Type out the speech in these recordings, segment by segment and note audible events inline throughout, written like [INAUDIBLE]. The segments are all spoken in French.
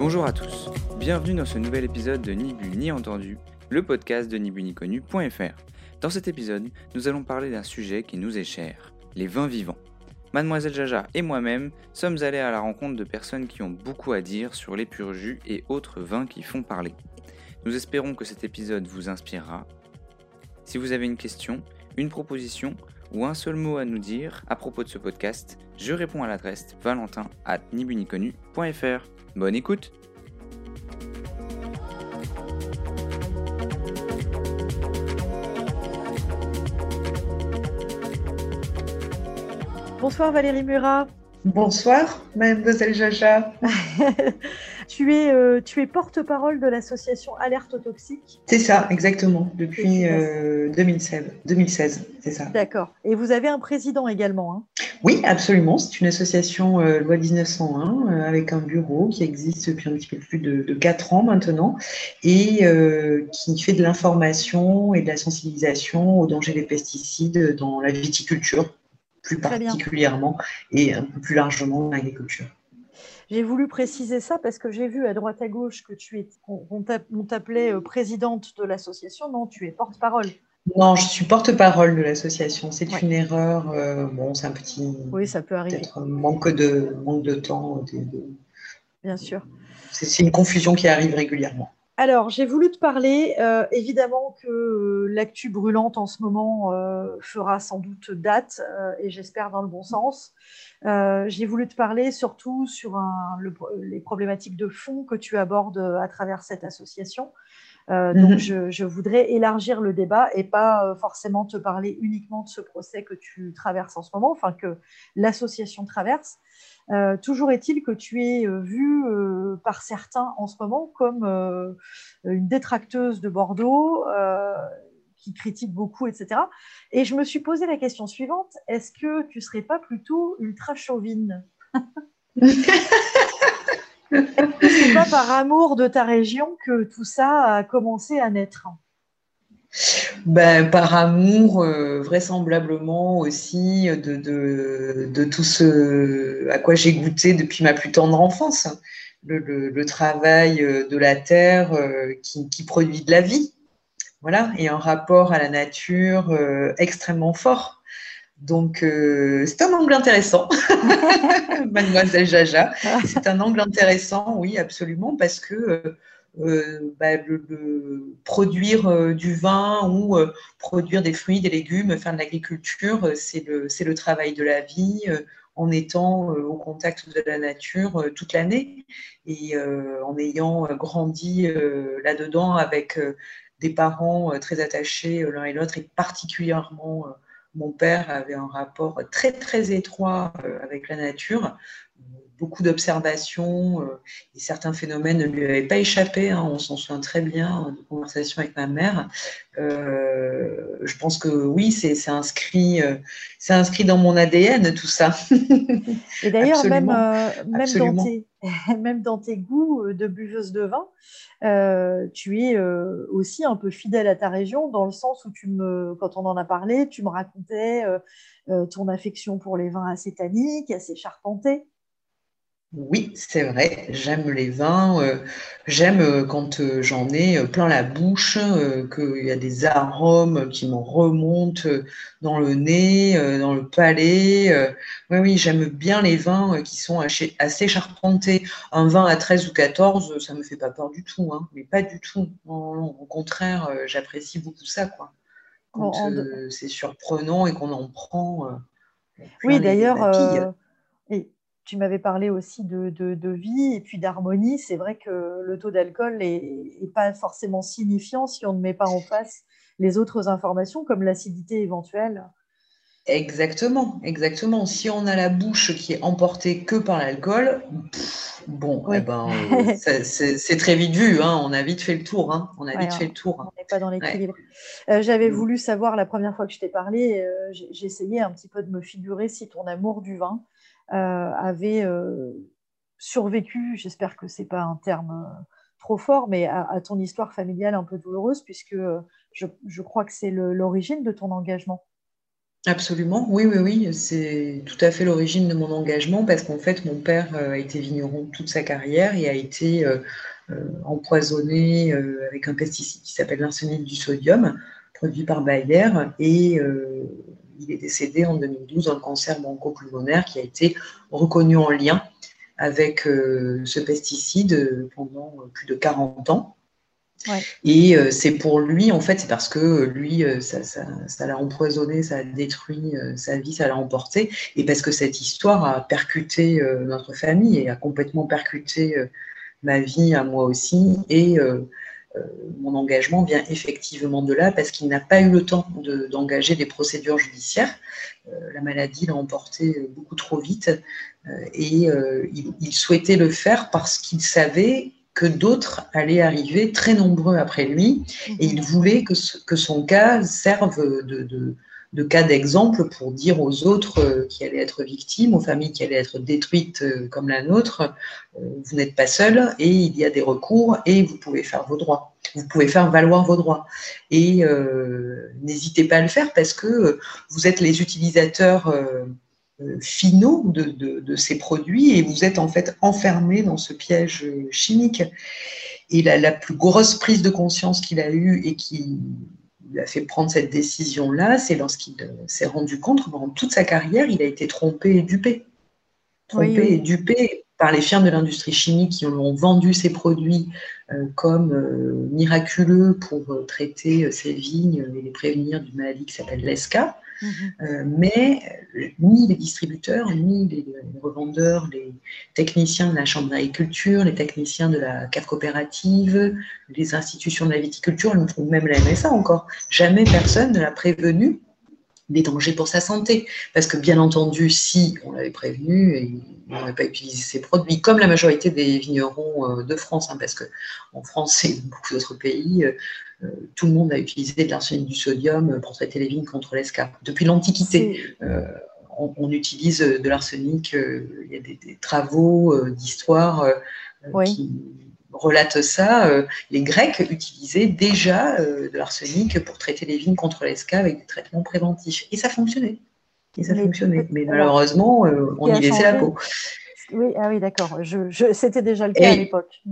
Bonjour à tous, bienvenue dans ce nouvel épisode de Ni Bu ni entendu, le podcast de nibuniconu.fr. Dans cet épisode, nous allons parler d'un sujet qui nous est cher, les vins vivants. Mademoiselle Jaja et moi-même sommes allés à la rencontre de personnes qui ont beaucoup à dire sur les purs et autres vins qui font parler. Nous espérons que cet épisode vous inspirera. Si vous avez une question, une proposition ou un seul mot à nous dire à propos de ce podcast, je réponds à l'adresse valentin at nibuniconu.fr. Bonne écoute Bonsoir Valérie Murat. Bonsoir, mademoiselle Jaja. [LAUGHS] tu es, euh, tu es porte-parole de l'association Alerte aux toxiques. C'est ça, exactement, depuis 2016, 2016 c'est ça. D'accord. Et vous avez un président également hein? Oui, absolument. C'est une association euh, loi 1901 euh, avec un bureau qui existe depuis un petit peu plus de, de 4 ans maintenant et qui fait de l'information et de la sensibilisation aux dangers des pesticides dans la viticulture plus particulièrement et un peu plus largement l'agriculture. J'ai voulu préciser ça parce que j'ai vu à droite à gauche que tu es, on t'appelait euh, présidente de l'association. Non, tu es porte-parole. Non, je suis porte-parole de l'association. C'est une erreur. Euh, bon, c'est un petit. Oui, ça peut arriver. Peut-être manque de manque de temps. Bien sûr. C'est une confusion qui arrive régulièrement. Alors, j'ai voulu te parler, euh, évidemment que euh, l'actu brûlante en ce moment euh, fera sans doute date, et j'espère dans le bon sens. j'ai voulu te parler surtout sur les problématiques de fond que tu abordes à travers cette association. donc, mhm. je, je, voudrais élargir le débat et pas forcément te parler uniquement de ce procès que tu traverses en ce moment, enfin que l'association traverse, euh, toujours est-il que tu es euh, vue euh, par certains en ce moment comme une détracteuse de Bordeaux qui critique beaucoup, etc. Et je me suis posé la question suivante est-ce que tu ne serais pas plutôt ultra chauvine? [LAUGHS] C'est pas par amour de ta région que tout ça a commencé à naître? Ben, par amour, euh, vraisemblablement aussi, de, de, tout ce à quoi j'ai goûté depuis ma plus tendre enfance. Le, travail euh, de la terre euh, qui, produit de la vie. Voilà, et un rapport à la nature extrêmement fort. Donc, c'est un angle intéressant, [LAUGHS] mademoiselle Jaja. C'est un angle intéressant, oui, absolument, parce que euh, bah, produire euh, du vin ou euh, produire des fruits, des légumes, faire de l'agriculture, c'est le, le, travail de la vie en étant au contact de la nature toute l'année et en ayant grandi là-dedans avec des parents très attachés l'un et l'autre et particulièrement mon père avait un rapport très très étroit avec la nature beaucoup d'observations euh, et certains phénomènes ne lui avaient pas échappé. Hein, on s'en souvient très bien de conversations avec ma mère. Euh, je pense que oui, c'est inscrit, euh, c'est inscrit dans mon ADN tout ça. [LAUGHS] et d'ailleurs, même, même, dans tes, [LAUGHS] même dans tes goûts de buveuse de vin, tu es aussi un peu fidèle à ta région dans le sens où tu me, quand on en a parlé, tu me racontais ton affection pour les vins acétaniques, assez charpentés. Oui, c'est vrai, j'aime les vins, euh, j'aime euh, quand euh, j'en ai plein la bouche, qu'il y a des arômes qui me remontent dans le nez, dans le palais. oui, oui, j'aime bien les vins qui sont assez, charpentés. Un vin à 13 ou 14, ça ne me fait pas peur du tout, hein, mais pas du tout. au contraire, j'apprécie beaucoup ça, quoi. Quand c'est surprenant et qu'on en prend. oui, d'ailleurs, tu m'avais parlé aussi de, vie et puis d'harmonie. C'est vrai que le taux d'alcool n'est pas forcément signifiant si on ne met pas en face les autres informations comme l'acidité éventuelle. Exactement, exactement. Si on a la bouche qui est emportée que par l'alcool, bon, eh ben, [LAUGHS] c'est très vite vu. Hein. On a vite fait le tour. Hein. On a vite fait le tour. On n'est pas dans l'équilibre. Euh, j'avais mm. voulu savoir la première fois que je t'ai parlé, euh, essayé un petit peu de me figurer si ton amour du vin avait euh, survécu, j'espère que ce n'est pas un terme euh, trop fort, mais à, ton histoire familiale un peu douloureuse, puisque je, crois que c'est l'origine de ton engagement. Absolument, oui, oui, oui, c'est tout à fait l'origine de mon engagement parce qu'en fait, mon père a été vigneron toute sa carrière et a été empoisonné avec un pesticide qui s'appelle l'arsenic du sodium, produit par Bayer, et il est décédé en 2012 d'un cancer bronchopulmonaire qui a été reconnu en lien avec euh, ce pesticide euh, pendant euh, plus de 40 ans. Et c'est pour lui, en fait, c'est parce que lui, ça, l'a empoisonné, ça a détruit sa vie, ça l'a emporté, et parce que cette histoire a percuté notre famille et a complètement percuté ma vie à moi aussi. Et mon engagement vient effectivement de là, parce qu'il n'a pas eu le temps d'engager des procédures judiciaires. la maladie l'a emporté beaucoup trop vite. Euh, et euh, il, souhaitait le faire parce qu'il savait que d'autres allaient arriver très nombreux après lui, et il voulait que, que son cas serve de, de, cas d'exemple pour dire aux autres euh, qui allaient être victimes, aux familles qui allaient être détruites comme la nôtre, vous n'êtes pas seul et il y a des recours et vous pouvez faire vos droits, vous pouvez faire valoir vos droits. Et n'hésitez pas à le faire parce que vous êtes les utilisateurs euh, finaux de, ces produits et vous êtes en fait enfermé dans ce piège chimique. Et la, plus grosse prise de conscience qu'il a eue et qui lui a fait prendre cette décision-là, c'est lorsqu'il s'est rendu compte que pendant toute sa carrière, il a été trompé et dupé. Trompé et dupé par les firmes de l'industrie chimique qui ont vendu ces produits euh, comme euh, miraculeux pour traiter ces vignes et les prévenir d'une maladie qui s'appelle l'ESCA. Mhm. Euh, mais euh, ni les distributeurs, ni les, revendeurs, les techniciens de la Chambre d'agriculture, les techniciens de la cave coopérative, les institutions de la viticulture, même la MSA encore, jamais personne ne l'a prévenu des dangers pour sa santé. Parce que bien entendu, si on l'avait prévenu, et n'aurait pas utilisé ces produits, comme la majorité des vignerons euh, de France, hein, parce qu'en France et beaucoup d'autres pays, euh, euh, tout le monde a utilisé de l'arsenic du sodium pour traiter les vignes contre l'escarpe. Depuis l'Antiquité, on, utilise de l'arsenic, il y a des, travaux d'histoire qui relate ça, euh, les Grecs utilisaient déjà euh, de l'arsenic pour traiter les vignes contre l'esca avec des traitements préventifs. Et ça fonctionnait. Et ça fonctionnait. Mais malheureusement, euh, on y laissait la peau. Oui, ah oui d'accord. Je, C'était déjà le cas à l'époque.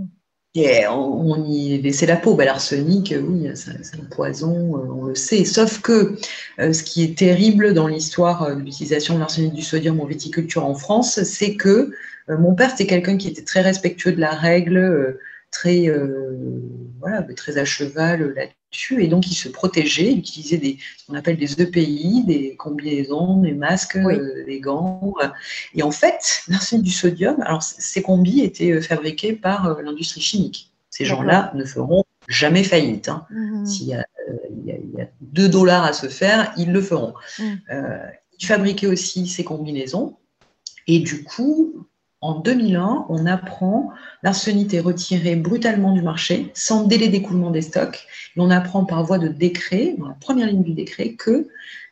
On, y laissait la peau. Bah, l'arsenic, oui, c'est un poison, on le sait. Sauf que ce qui est terrible dans l'histoire de l'utilisation de l'arsenic du sodium en viticulture en France, c'est que mon père, c'était quelqu'un qui était très respectueux de la règle, très, euh, voilà, très à cheval là-dessus. Et donc, il se protégeait, il utilisait des, ce qu'on appelle des EPI, des combinaisons, des masques, euh, des gants. Et en fait, l'arsenic du sodium, alors ces combis étaient euh, fabriqués par l'industrie chimique. Ces gens-là ne feront jamais faillite. Hein. Mmh. S'il y, a 2 dollars à se faire, ils le feront. Mmh. ils fabriquaient aussi ces combinaisons. Et du coup, en 2001, on apprend l'arsenic est retiré brutalement du marché, sans délai d'écoulement des stocks. Et on apprend par voie de décret, dans la première ligne du décret, que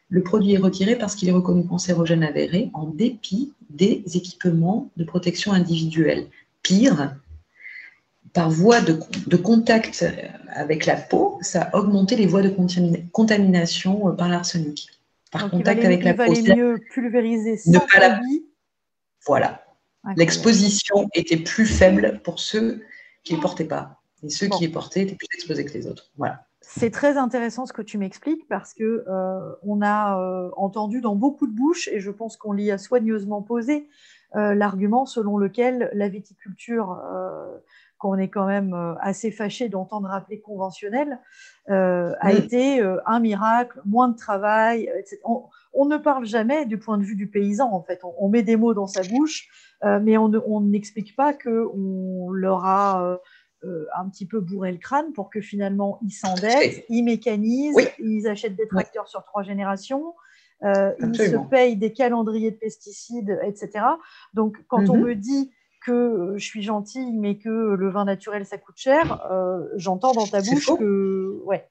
le produit est retiré parce qu'il est reconnu cancérogène avéré en dépit des équipements de protection individuelle. Pire, par voie de, contact avec la peau, ça a augmenté les voies de contamination par l'arsenic. Par contact avec la peau. Il valait mieux pulvériser sans ne pas Voilà, L'exposition était plus faible pour ceux qui ne les portaient pas. Et ceux qui les portaient étaient plus exposés que les autres. Voilà. C'est très intéressant ce que tu m'expliques parce que euh, on a euh, entendu dans beaucoup de bouches, et je pense qu'on l'y a soigneusement posé, euh, l'argument selon lequel la viticulture, qu'on est quand même assez fâché d'entendre appeler conventionnelle, a été un miracle, moins de travail, etc. On, ne parle jamais du point de vue du paysan, en fait. on met des mots dans sa bouche, euh, mais on n'explique pas qu'on leur a euh, euh, un petit peu bourré le crâne pour que finalement ils s'endettent, ils mécanisent, ils achètent des tracteurs sur trois générations, ils se payent des calendriers de pesticides, etc. Donc quand on mhm. me dit que je suis gentille, mais que le vin naturel ça coûte cher, j'entends dans ta bouche que ouais.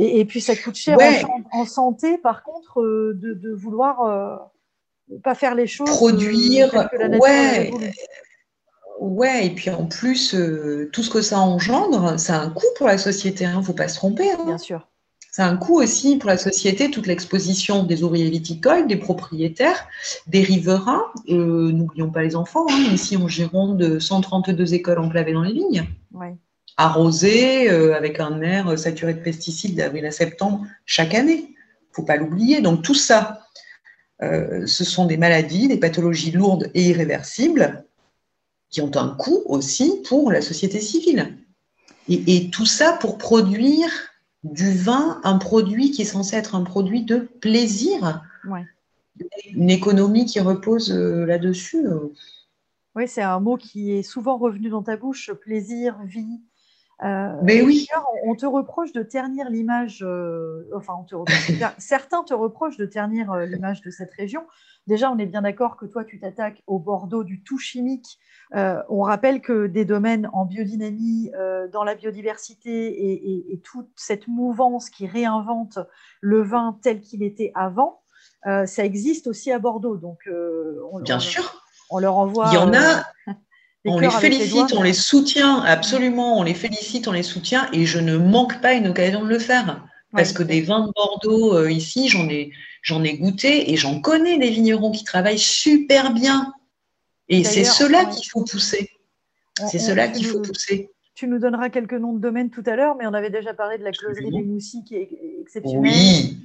Et, puis ça coûte cher en, santé, par contre, de, vouloir pas faire les choses. Produire, ouais. Ouais, et puis en plus, euh, tout ce que ça engendre, ça a un coût pour la société, il hein, ne faut pas se tromper. Hein. Bien sûr. C'est un coût aussi pour la société, toute l'exposition des ouvriers viticoles, des propriétaires, des riverains. Euh, n'oublions pas les enfants. Hein. Ici, en Gironde, 132 écoles enclavées dans les vignes. Arrosées, euh, avec un air saturé de pesticides d'avril à septembre chaque année. Il ne faut pas l'oublier. Donc tout ça, euh, ce sont des maladies, des pathologies lourdes et irréversibles qui ont un coût aussi pour la société civile. et tout ça pour produire du vin un produit qui est censé être un produit de plaisir. Une économie qui repose euh, là-dessus. Euh. Oui, c'est un mot qui est souvent revenu dans ta bouche, plaisir, vie. Euh, Mais oui. On te reproche de ternir l'image, enfin, on te certains te reprochent de ternir l'image de cette région. Déjà, on est bien d'accord que toi, tu t'attaques au Bordeaux du tout chimique. Euh, on rappelle que des domaines en biodynamie, euh, dans la biodiversité et, toute cette mouvance qui réinvente le vin tel qu'il était avant, euh, ça existe aussi à Bordeaux. Donc, on, bien sûr. On leur envoie. Il y en a. on les félicite, on les soutient, absolument, on les félicite, on les soutient, et je ne manque pas une occasion de le faire. Parce que des vins de Bordeaux, ici, j'en ai, j'en ai goûté et j'en connais des vignerons qui travaillent super bien. Et c'est cela qu'il faut pousser. C'est cela qu'il faut pousser. Tu nous donneras quelques noms de domaines tout à l'heure, mais on avait déjà parlé de la closerie des Moussis qui est exceptionnelle. Oui,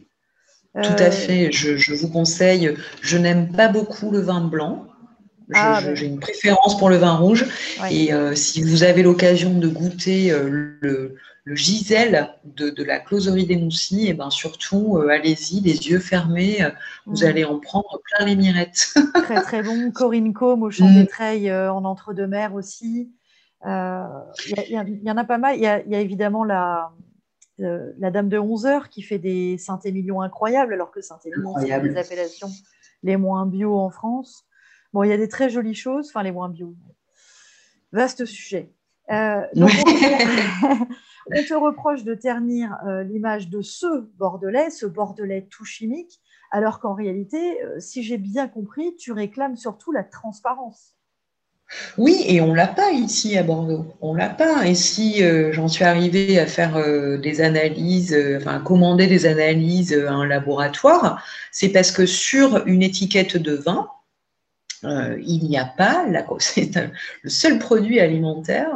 tout à euh, fait. Je, vous conseille. Je n'aime pas beaucoup le vin blanc. Ah, ben. J'ai une préférence pour le vin rouge. Et euh, si vous avez l'occasion de goûter euh, le, le Gisèle de, la closerie des Moussis, et eh ben surtout, euh, allez-y, les yeux fermés, vous mm. allez en prendre plein les mirettes. [LAUGHS] très très bon. Corinne Combe au Champ des mm. Treilles en entre-deux-mers aussi. Il y, en a pas mal. Il y, a évidemment la, la Dame de 11 heures qui fait des Saint-Émilion incroyables, alors que Saint-Émilion, c'est une des appellations les moins bio en France. Bon, il y a des très jolies choses, enfin les moins bio. Vaste sujet. [LAUGHS] donc, [LAUGHS] On te reproche de ternir euh, l'image de ce Bordelais, ce Bordelais tout chimique, alors qu'en réalité, euh, si j'ai bien compris, tu réclames surtout la transparence. Oui, et on l'a pas ici à Bordeaux. On l'a pas. Et si euh, j'en suis arrivée à faire des analyses, enfin à commander des analyses à un laboratoire, c'est parce que sur une étiquette de vin, il n'y a pas, [LAUGHS] c'est le seul produit alimentaire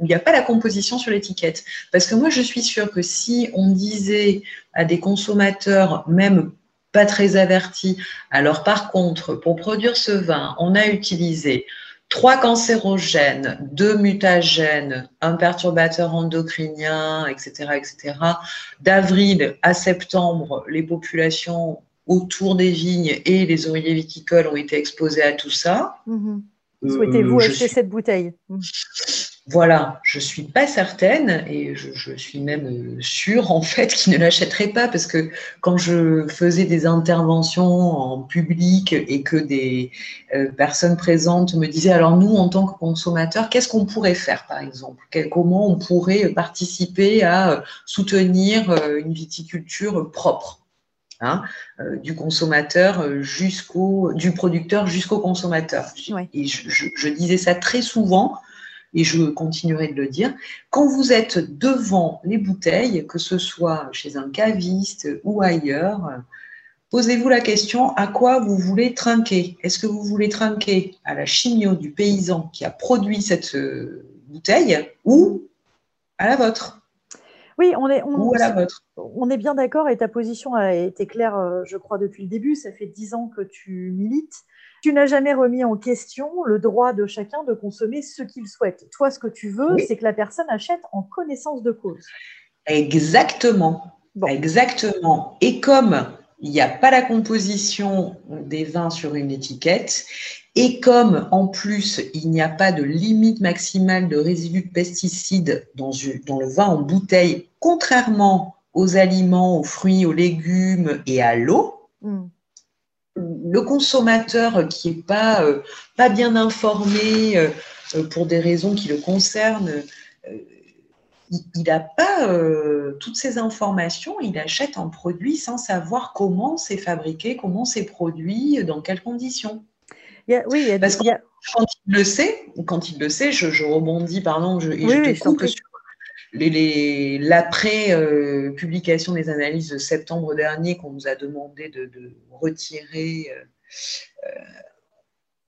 il n'y a pas la composition sur l'étiquette. Parce que moi, je suis sûre que si on disait à des consommateurs, même pas très avertis, alors par contre, pour produire ce vin, on a utilisé trois cancérogènes, deux mutagènes, un perturbateur endocrinien, etc., etc. D'avril à septembre, les populations autour des vignes et les oreillers viticoles ont été exposées à tout ça. Souhaitez-vous euh, acheter cette bouteille? Mm. Voilà, je suis pas certaine et je, suis même euh, sûre en fait qu'ils ne l'achèteraient pas parce que quand je faisais des interventions en public et que des euh, personnes présentes me disaient alors nous en tant que consommateurs qu'est-ce qu'on pourrait faire par exemple? Comment on pourrait participer à soutenir une viticulture propre? Hein, du consommateur jusqu'au du producteur jusqu'au consommateur. Et je, disais ça très souvent et je continuerai de le dire, quand vous êtes devant les bouteilles, que ce soit chez un caviste ou ailleurs, posez-vous la question à quoi vous voulez trinquer? Est-ce que vous voulez trinquer à la chimio du paysan qui a produit cette euh, bouteille ou à la vôtre? Oui, on est, on, est bien d'accord et ta position a été claire, euh, je crois, depuis le début. Ça fait dix ans que tu milites tu n'as jamais remis en question le droit de chacun de consommer ce qu'il souhaite. Toi, ce que tu veux, c'est que la personne achète en connaissance de cause. Exactement. Exactement. Et comme il n'y a pas la composition des vins sur une étiquette, et comme en plus il n'y a pas de limite maximale de résidus de pesticides dans, le vin en bouteille, contrairement aux aliments, aux fruits, aux légumes et à l'eau, hmm. le consommateur qui n'est pas, euh, pas bien informé euh, euh, pour des raisons qui le concernent, il n'a pas toutes ces informations, il achète un produit sans savoir comment c'est fabriqué, comment c'est produit, dans quelles conditions. oui, Parce quand il le sait, quand il le sait, je, rebondis, pardon, je, je te coupe sur l'après-publication des analyses de septembre dernier qu'on nous a demandé de, retirer,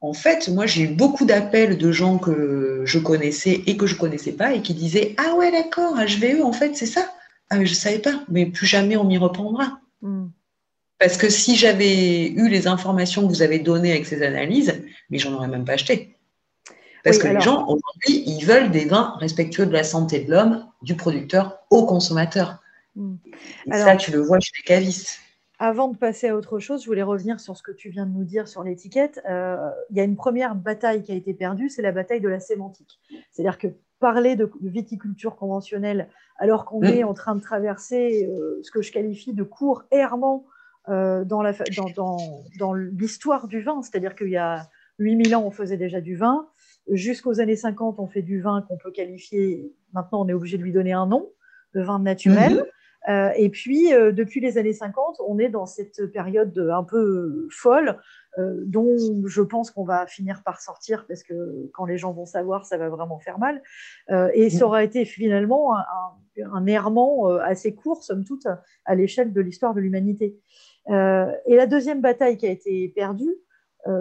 en fait, moi, j'ai eu beaucoup d'appels de gens que je connaissais et que je ne connaissais pas et qui disaient Ah ouais, d'accord, HVE, en fait, c'est ça. Ah, je ne savais pas, mais plus jamais on m'y reprendra. Hmm. Parce que si j'avais eu les informations que vous avez données avec ces analyses, mais j'en aurais même pas acheté. Parce que les gens, aujourd'hui, ils veulent des vins respectueux de la santé de l'homme, du producteur au consommateur. Hmm. ça, tu le vois chez les cavistes. Avant de passer à autre chose, je voulais revenir sur ce que tu viens de nous dire sur l'étiquette. Euh, il y a une première bataille qui a été perdue, c'est la bataille de la sémantique. C'est-à-dire que parler de, viticulture conventionnelle alors qu'on mmh. est en train de traverser euh, ce que je qualifie de court errement euh, dans l'histoire dans, du vin, c'est-à-dire qu'il y a 8000 ans, on faisait déjà du vin, jusqu'aux années 50, on fait du vin qu'on peut qualifier, maintenant on est obligé de lui donner un nom, le vin naturel. Mmh. Euh, et puis, depuis les années 50, on est dans cette période un peu folle euh, dont je pense qu'on va finir par sortir parce que quand les gens vont savoir, ça va vraiment faire mal. Euh, et ça aura été finalement un, errement euh, assez court, somme toute, à l'échelle de l'histoire de l'humanité. et la deuxième bataille qui a été perdue,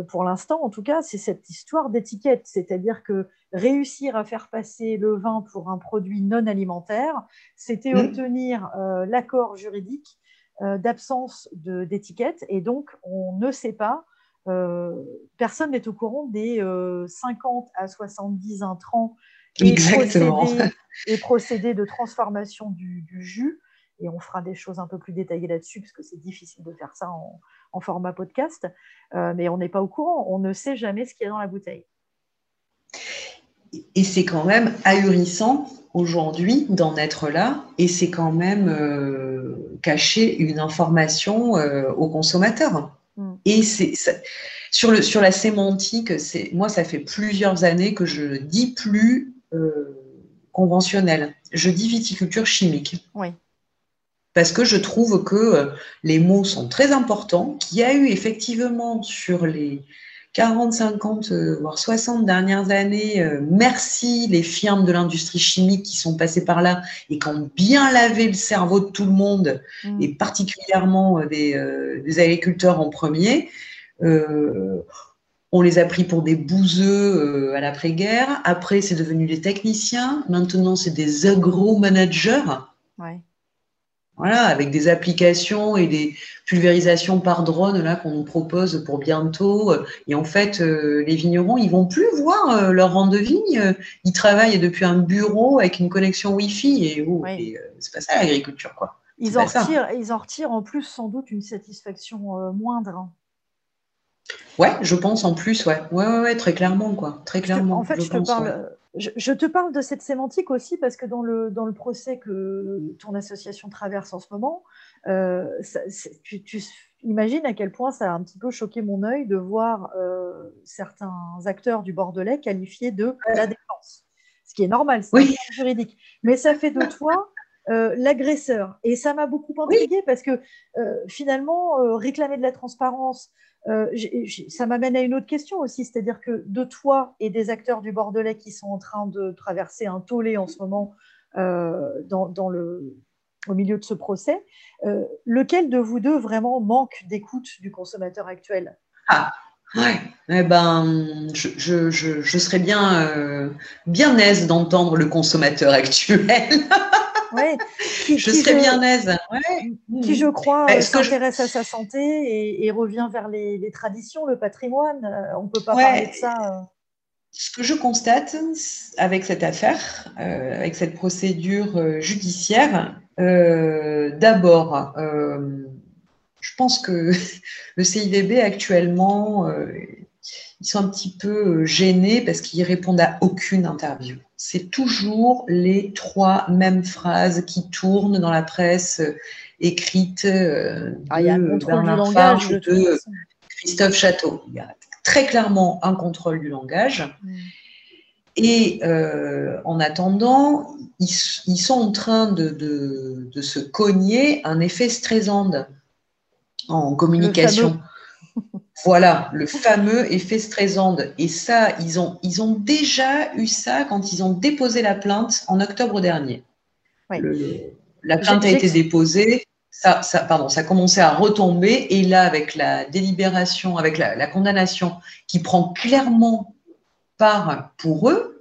pour l'instant en tout cas, c'est cette histoire d'étiquette, c'est-à-dire que réussir à faire passer le vin pour un produit non alimentaire, c'était mmh. obtenir l'accord juridique d'absence d'étiquette, et donc on ne sait pas euh, personne n'est au courant des 50 euh, à 70 intrants et procédés, [LAUGHS] et procédés, de transformation du, jus. Et on fera des choses un peu plus détaillées là-dessus, parce que c'est difficile de faire ça en, format podcast. Euh, mais on n'est pas au courant, on ne sait jamais ce qu'il y a dans la bouteille. Et c'est quand même ahurissant aujourd'hui d'en être là, et c'est quand même cacher une information aux consommateurs. Mm. Et c'est sur, le, sur la sémantique, moi, ça fait plusieurs années que je ne dis plus euh, conventionnel. Je dis viticulture chimique. Oui. Parce que je trouve que euh, les mots sont très importants, qu'il y a eu effectivement sur les 40, 50, euh, voire 60 dernières années, euh, merci les firmes de l'industrie chimique qui sont passées par là et qui ont bien lavé le cerveau de tout le monde, mm. et particulièrement euh, des, agriculteurs en premier. on les a pris pour des bouseux à l'après-guerre. Après, c'est devenu des techniciens. Maintenant, c'est des agro-managers. Ouais. Voilà, avec des applications et des pulvérisations par drone là qu'on nous propose pour bientôt. Et en fait, euh, les vignerons, ils vont plus voir euh, leur rang de vigne. Ils travaillent depuis un bureau avec une connexion Wi-Fi et, oh, euh, c'est pas ça l'agriculture quoi. Ils en, retirent, ils en retirent en plus sans doute une satisfaction moindre. Ouais, je pense en plus, ouais. Ouais, ouais, ouais très clairement, quoi. Très clairement. En fait, je, te parle, je, te parle de cette sémantique aussi parce que dans le, dans le procès que ton association traverse en ce moment, euh, tu, imagines à quel point ça a un petit peu choqué mon œil de voir euh, certains acteurs du Bordelais qualifiés de la défense. Ce qui est normal, c'est oui. juridique. Mais ça fait de toi euh, l'agresseur. Et ça m'a beaucoup intrigué parce que finalement, réclamer de la transparence, euh, ça m'amène à une autre question aussi, c'est-à-dire que de toi et des acteurs du Bordelais qui sont en train de traverser un tollé en ce moment euh, dans, le, au milieu de ce procès, euh, lequel de vous deux vraiment manque d'écoute du consommateur actuel? Ah, ouais. Eh ben, je, je serais bien, bien aise d'entendre le consommateur actuel. [LAUGHS] je serais bien aise. Qui, je crois, bah, s'intéresse à sa santé et, revient vers les, traditions, le patrimoine. Euh, on ne peut pas parler de ça. Euh. Ce que je constate avec cette affaire, euh, avec cette procédure judiciaire, d'abord, je pense que [LAUGHS] le CIVB actuellement, ils sont un petit peu gênés parce qu'ils répondent à aucune interview c'est toujours les trois mêmes phrases qui tournent dans la presse euh, écrite euh, ah, de Bernard Farge, de, Christophe Château. Il y a très clairement un contrôle du langage. Mm. Et euh, en attendant, ils, sont en train de, se cogner un effet stressant en communication. Voilà, le fameux effet Streisand. Et ça, ils ont, ils ont déjà eu ça quand ils ont déposé la plainte en octobre dernier. la plainte a été déposée, ça, ça, pardon, ça a commencé à retomber, et là, avec la délibération, avec la condamnation qui prend clairement part pour eux,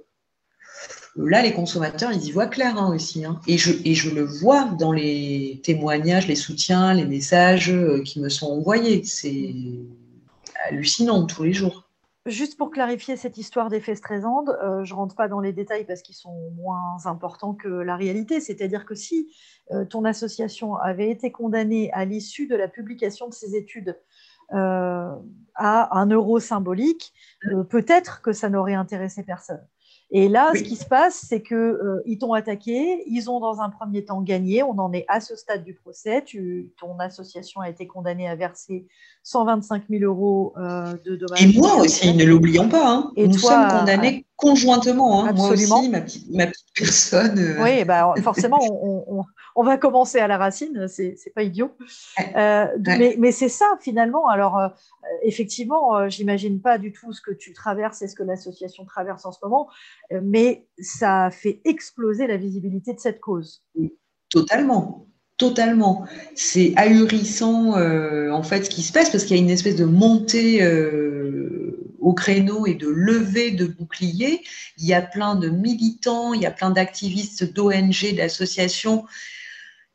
là, les consommateurs, ils y voient clair hein, aussi. Hein. Et, je, le vois dans les témoignages, les soutiens, les messages euh, qui me sont envoyés. C'est hallucinant tous les jours. Juste pour clarifier cette histoire d'effet Streisand, euh, je ne rentre pas dans les détails parce qu'ils sont moins importants que la réalité. C'est-à-dire que si euh, ton association avait été condamnée à l'issue de la publication de ses études à un euro symbolique, peut-être que ça n'aurait intéressé personne. Et là, ce qui se passe, c'est qu'ils euh, t'ont attaqué, ils ont dans un premier temps gagné, on en est à ce stade du procès, ton association a été condamnée à verser 125 000 euros euh, de dommages. Et moi aussi, ne l'oublions pas, hein. Et nous sommes condamnés conjointement, hein. moi aussi, ma petite, personne. Euh. Oui, bah, [LAUGHS] forcément, on, on va commencer à la racine, c'est pas idiot. Euh, mais, c'est ça finalement. Alors euh, effectivement, j'imagine pas du tout ce que tu traverses et ce que l'association traverse en ce moment, mais ça fait exploser la visibilité de cette cause. Totalement. Totalement. C'est ahurissant en fait ce qui se passe parce qu'il y a une espèce de montée au créneau et de levée de boucliers. Il y a plein de militants, il y a plein d'activistes d'ONG, d'associations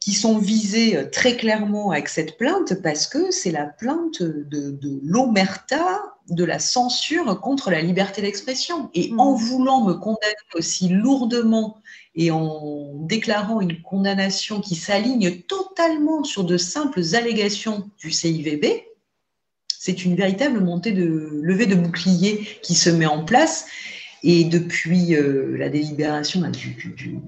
qui sont visés euh, très clairement avec cette plainte parce que c'est la plainte de, l'omerta, de la censure contre la liberté d'expression. Et mmh. en voulant me condamner aussi lourdement et en déclarant une condamnation qui s'aligne totalement sur de simples allégations du CIVB, c'est une véritable montée de levée de bouclier qui se met en place et depuis euh, la délibération du,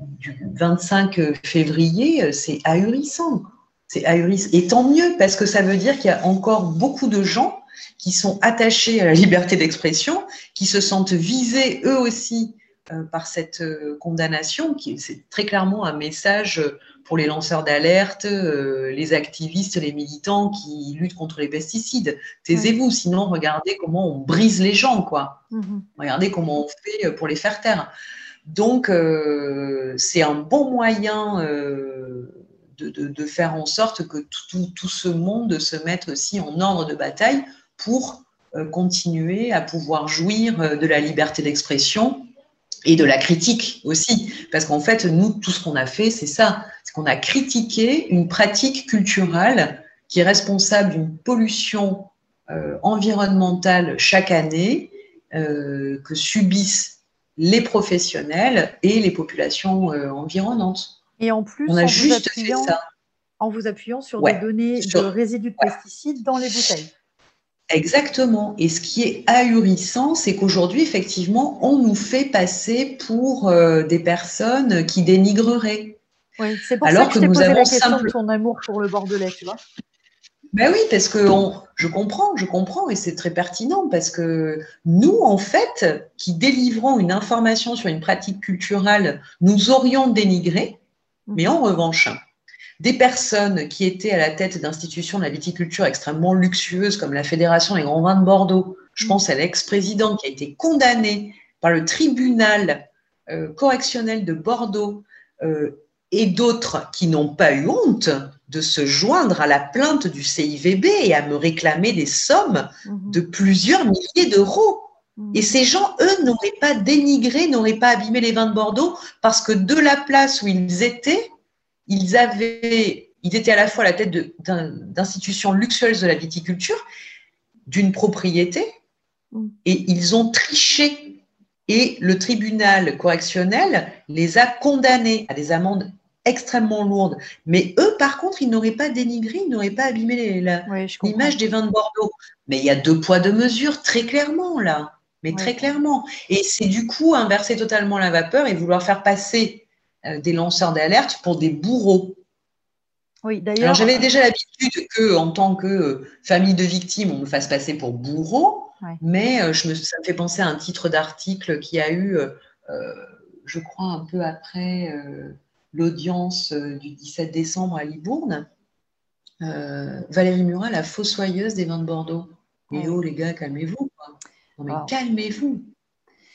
25 février, euh, c'est ahurissant. C'est ahurissant. Et tant mieux, parce que ça veut dire qu'il y a encore beaucoup de gens qui sont attachés à la liberté d'expression, qui se sentent visés eux aussi euh, par cette condamnation, qui c'est très clairement un message pour les lanceurs d'alerte, euh, les activistes, les militants qui luttent contre les pesticides. Taisez-vous, sinon regardez comment on brise les gens, quoi. Mhm. Regardez comment on fait euh, pour les faire taire. Donc, euh, c'est un bon moyen de, faire en sorte que tout, tout, ce monde se mette aussi en ordre de bataille pour continuer à pouvoir jouir de la liberté d'expression et de la critique aussi. Parce qu'en fait, nous, tout ce qu'on a fait, c'est ça. C'est qu'on a critiqué une pratique culturelle qui est responsable d'une pollution euh, environnementale chaque année euh, que subissent les professionnels et les populations euh, environnantes. Et en plus, on a juste fait ça. En vous appuyant sur des données de résidus de pesticides dans les bouteilles. Exactement. Et ce qui est ahurissant, c'est qu'aujourd'hui, effectivement, on nous fait passer pour euh, des personnes qui dénigreraient. Oui, c'est pour Alors ça que, je t'ai posé la question de ton amour pour le bordelais, tu vois. Ben oui, parce que je comprends, je comprends, et c'est très pertinent, parce que nous, en fait, qui délivrons une information sur une pratique culturelle, nous aurions dénigré, mais en revanche, des personnes qui étaient à la tête d'institutions de la viticulture extrêmement luxueuses, comme la Fédération des grands vins de Bordeaux. Je pense à l'ex-président qui a été condamné par le tribunal euh, correctionnel de Bordeaux euh, et d'autres qui n'ont pas eu honte de se joindre à la plainte du CIVB et à me réclamer des sommes de plusieurs milliers d'euros. Et ces gens, eux, n'auraient pas dénigré, n'auraient pas abîmé les vins de Bordeaux parce que de la place où ils étaient, ils avaient, ils étaient à la fois à la tête d'institutions luxueuses de la viticulture, d'une propriété, mm. et ils ont triché. Et le tribunal correctionnel les a condamnés à des amendes extrêmement lourdes. Mais eux, par contre, ils n'auraient pas dénigré, ils n'auraient pas abîmé l'image des vins de Bordeaux. Mais il y a deux poids, deux mesures, très clairement, là. Mais très clairement. Et c'est du coup inverser totalement la vapeur et vouloir faire passer des lanceurs d'alerte pour des bourreaux. Oui, d'ailleurs. j'avais déjà l'habitude que, en tant que euh, famille de victimes, on me fasse passer pour bourreau, mais euh, je me, ça me fait penser à un titre d'article qui a eu, je crois, un peu après l'audience du 17 décembre à Libourne. Valérie Murat, la fossoyeuse des vins de Bordeaux. Et oh, les gars, calmez-vous. Non, mais calmez-vous.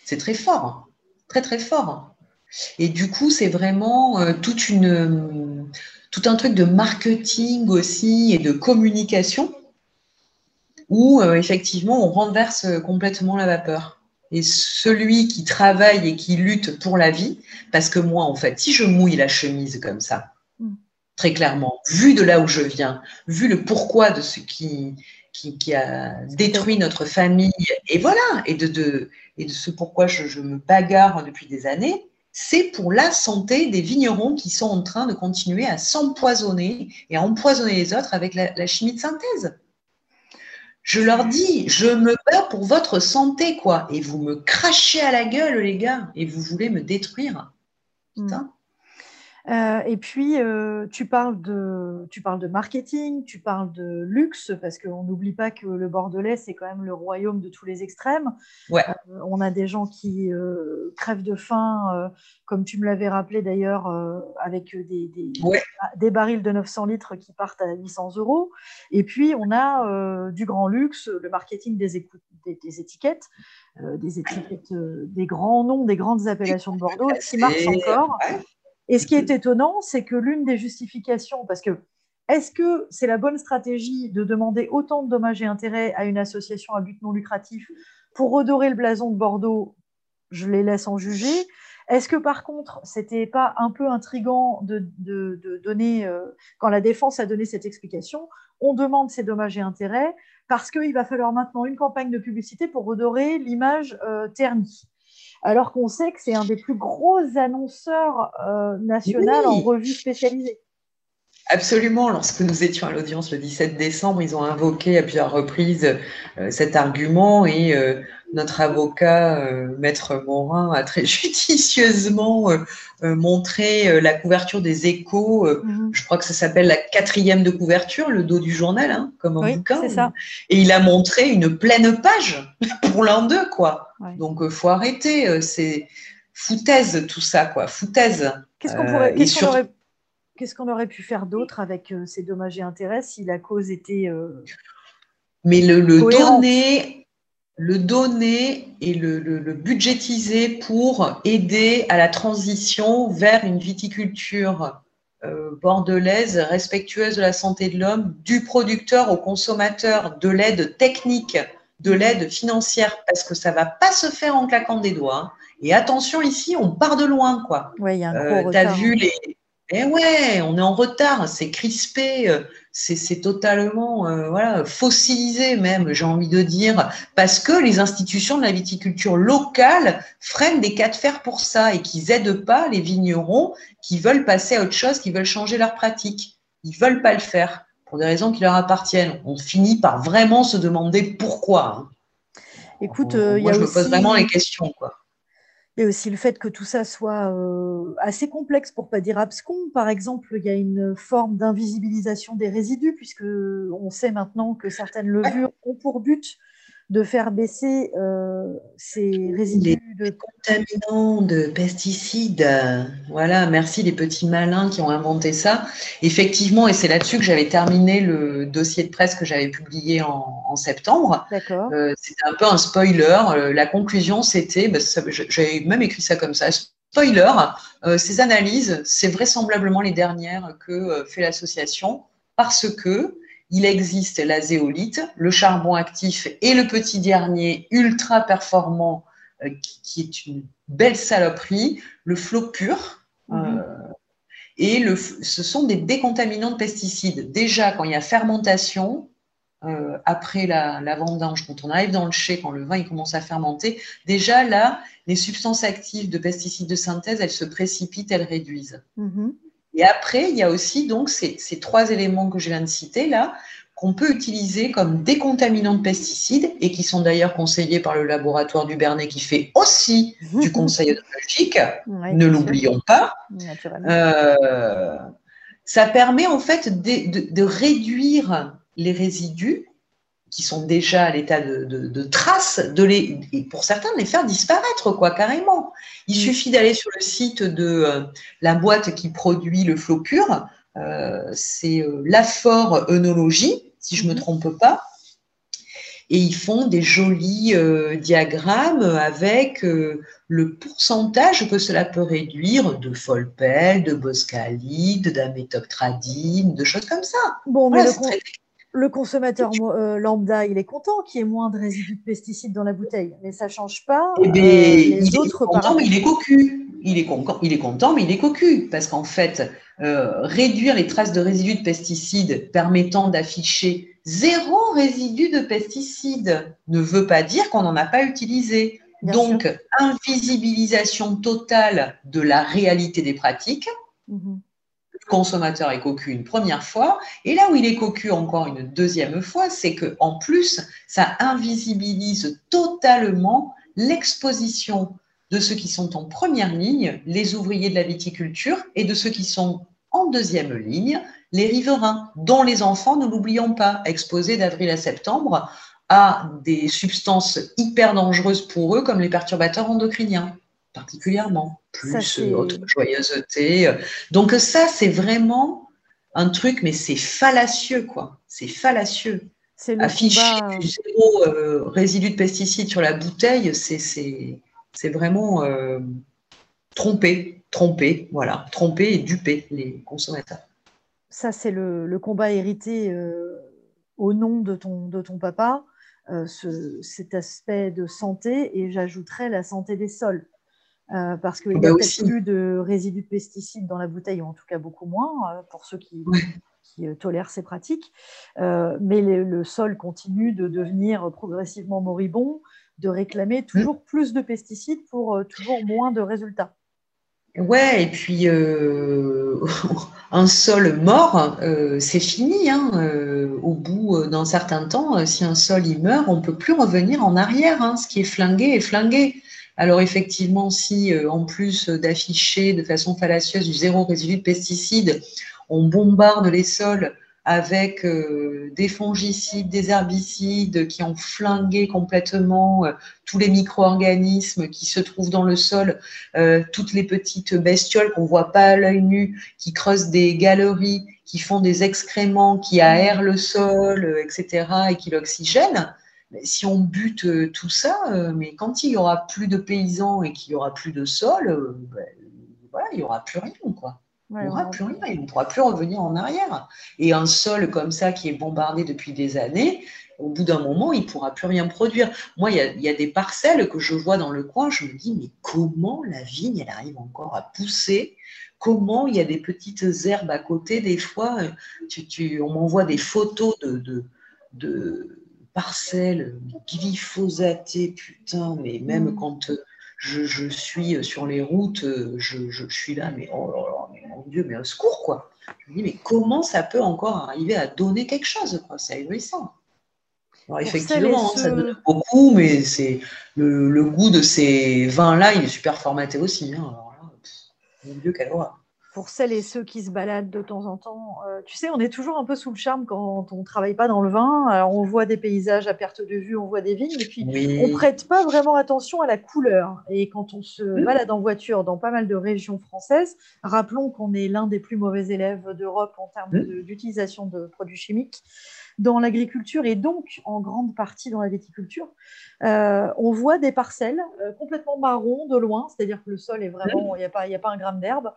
C'est très fort. Très, très fort. Et du coup, c'est vraiment euh, toute une, tout un truc de marketing aussi et de communication où euh, effectivement on renverse complètement la vapeur. Et celui qui travaille et qui lutte pour la vie, parce que moi, en fait, si je mouille la chemise comme ça, mm. très clairement, vu de là où je viens, vu le pourquoi de ce qui, qui, a détruit notre famille, et voilà, et de, de, et de ce pourquoi je, me bagarre depuis des années, c'est pour la santé des vignerons qui sont en train de continuer à s'empoisonner et à empoisonner les autres avec la chimie de synthèse. Je leur dis, je me bats pour votre santé, quoi. Et vous me crachez à la gueule, les gars, et vous voulez me détruire. Putain. Euh, et puis, euh, tu, parles de, tu parles de marketing, tu parles de luxe, parce qu'on n'oublie pas que le Bordelais, c'est quand même le royaume de tous les extrêmes. Ouais. Euh, on a des gens qui crèvent de faim, comme tu me l'avais rappelé d'ailleurs, avec des, des, des, barils de 900 litres qui partent à 800 euros. Et puis, on a du grand luxe, le marketing des, des étiquettes. des étiquettes, des grands noms, des grandes appellations de Bordeaux qui marchent encore. Et ce qui est étonnant, c'est que l'une des justifications, parce que est-ce que c'est la bonne stratégie de demander autant de dommages et intérêts à une association à but non lucratif pour redorer le blason de Bordeaux Je les laisse en juger. Est-ce que par contre, c'était pas un peu intrigant de, donner, euh, quand la défense a donné cette explication, on demande ces dommages et intérêts parce qu'il va falloir maintenant une campagne de publicité pour redorer l'image euh, ternie alors qu'on sait que c'est un des plus gros annonceurs euh, nationaux en revue spécialisée. Absolument. Lorsque nous étions à l'audience le 17 décembre, ils ont invoqué à plusieurs reprises euh, cet argument et euh, notre avocat, euh, Maître Morin, a très [LAUGHS] judicieusement montré la couverture des échos. Mhm. Je crois que ça s'appelle la quatrième de couverture, le dos du journal, hein, comme un bouquin. Ça. Et il a montré une pleine page pour l'un d'eux, quoi. Donc, faut arrêter. C'est foutaise tout ça, quoi. Foutaise. Qu'est-ce qu'on pourrait, aurait Qu'est-ce qu'on aurait pu faire d'autre avec euh, ces dommages et intérêts si la cause était. Euh, Mais le, donner, le donner et le, budgétiser pour aider à la transition vers une viticulture euh, bordelaise respectueuse de la santé de l'homme, du producteur au consommateur, de l'aide technique, de l'aide financière, parce que ça ne va pas se faire en claquant des doigts. Hein. Et attention, ici, on part de loin, quoi. Oui, il y a un gros Tu as vu les, eh ouais, on est en retard, c'est crispé, euh, c'est totalement euh, voilà, fossilisé même, j'ai envie de dire, parce que les institutions de la viticulture locale freinent des cas de fer pour ça et qu'ils n'aident pas les vignerons qui veulent passer à autre chose, qui veulent changer leur pratique. Ils ne veulent pas le faire pour des raisons qui leur appartiennent. On finit par vraiment se demander pourquoi. Hein. Écoute, euh, moi, je me pose vraiment les questions. Quoi et aussi le fait que tout ça soit euh, assez complexe, pour pas dire abscon. Par exemple, il y a une forme d'invisibilisation des résidus, puisque on sait maintenant que certaines levures ont pour but de faire baisser euh, ces résidus de contaminants, de pesticides. Voilà, merci les petits malins qui ont inventé ça. Effectivement, et c'est là-dessus que j'avais terminé le dossier de presse que j'avais publié en, septembre. D'accord. Euh, c'était un peu un spoiler. Euh, la conclusion, c'était, bah, j'avais même écrit ça comme ça. Spoiler, ces analyses, c'est vraisemblablement les dernières que fait l'association parce que il existe la zéolite, le charbon actif et le petit dernier ultra performant euh, qui, est une belle saloperie, le flot pur. Mhm. Euh, et le, ce sont des décontaminants de pesticides. Déjà, quand il y a fermentation, euh, après la, vendange, quand on arrive dans le chai, quand le vin il commence à fermenter, déjà là, les substances actives de pesticides de synthèse, elles se précipitent, elles réduisent. Mhm. Et après, il y a aussi donc ces, trois éléments que je viens de citer là, qu'on peut utiliser comme décontaminants de pesticides et qui sont d'ailleurs conseillés par le laboratoire du Bernet qui fait aussi du conseil œnologique, [LAUGHS] ne l'oublions pas. Euh, ça permet en fait de, réduire les résidus qui sont déjà à l'état de, de, traces, de les, et pour certains de les faire disparaître, quoi, carrément. Il suffit d'aller sur le site de euh, la boîte qui produit le flot pur, euh, c'est euh, l'Afor Œnologie, si je ne me mm-hmm. trompe pas. et ils font des jolis euh, diagrammes avec le pourcentage que cela peut réduire de Folpel, de Boscalide, d'améthoctradine, de choses comme ça. Bon, mais le, consommateur euh, lambda, il est content qu'il y ait moins de résidus de pesticides dans la bouteille, mais ça ne change pas eh ben, les il autres est content, mais il est cocu. Il est, content, il est content, mais il est cocu, parce qu'en fait, réduire les traces de résidus de pesticides permettant d'afficher zéro résidu de pesticides ne veut pas dire qu'on n'en a pas utilisé. Donc, invisibilisation totale de la réalité des pratiques. Mhm. Consommateur est cocu une première fois. Et là où il est cocu encore une deuxième fois, c'est qu'en plus, ça invisibilise totalement l'exposition de ceux qui sont en première ligne, les ouvriers de la viticulture, et de ceux qui sont en deuxième ligne, les riverains, dont les enfants, ne l'oublions pas, exposés d'avril à septembre à des substances hyper dangereuses pour eux, comme les perturbateurs endocriniens, particulièrement, plus autre joyeuseté. Donc ça, c'est vraiment un truc, mais c'est fallacieux, quoi. C'est fallacieux. Afficher du zéro euh, résidu de pesticides sur la bouteille, c'est vraiment euh, tromper, tromper, voilà, tromper et duper les consommateurs ça, c'est le, combat hérité euh, au nom de ton, de ton papa, euh, cet aspect de santé, et j'ajouterais la santé des sols. Euh, parce qu'il n'y a bah peut-être plus de résidus de pesticides dans la bouteille, ou en tout cas beaucoup moins, pour ceux qui, tolèrent ces pratiques. mais le sol continue de devenir progressivement moribond, de réclamer toujours mmh. plus de pesticides pour toujours moins de résultats. Ouais, et puis [LAUGHS] un sol mort, euh, c'est fini. Hein, euh, au bout d'un certain temps, euh, si un sol y meurt, on ne peut plus revenir en arrière. Hein, ce qui est flingué est flingué. Alors effectivement, si en plus d'afficher de façon fallacieuse du zéro résidu de pesticides, on bombarde les sols avec euh, des fongicides, des herbicides qui ont flingué complètement euh, tous les micro-organismes qui se trouvent dans le sol, euh, toutes les petites bestioles qu'on voit pas à l'œil nu, qui creusent des galeries, qui font des excréments, qui aèrent le sol, etc., et qui l'oxygènent. Si on bute tout ça, mais quand il y aura plus de paysans et qu'il y aura plus de sol, ben, voilà, il y aura plus rien, quoi il n'y aura plus rien, il ne pourra plus revenir en arrière. Et un sol comme ça qui est bombardé depuis des années, au bout d'un moment, il ne pourra plus rien produire. Moi, il y, a, des parcelles que je vois dans le coin, je me dis, mais comment la vigne, elle arrive encore à pousser? Comment il y a des petites herbes à côté Des fois, tu, on m'envoie des photos de, de, parcelles glyphosatées, putain, mais même mm. quand je, suis sur les routes, je, suis là, mais oh là là, mais mon Dieu, mais un secours, quoi. Je me dis, mais comment ça peut encore arriver à donner quelque chose, quoi? C'est ahurissant. Alors, effectivement, ça, donne beaucoup, mais c'est le, goût de ces vins-là, il est super formaté aussi. Hein. Alors là, mon Dieu, quelle horreur pour celles et ceux qui se baladent de temps en temps, euh, tu sais, on est toujours un peu sous le charme quand on ne travaille pas dans le vin. Alors, on voit des paysages à perte de vue, on voit des vignes, et puis on ne prête pas vraiment attention à la couleur. Et quand on se mmh. balade en voiture dans pas mal de régions françaises, rappelons qu'on est l'un des plus mauvais élèves d'Europe en termes mmh. d'utilisation de, produits chimiques dans l'agriculture et donc en grande partie dans la viticulture, euh, on voit des parcelles euh, complètement marron de loin, c'est-à-dire que le sol est vraiment, mmh. il n'y a, a pas un gramme d'herbe.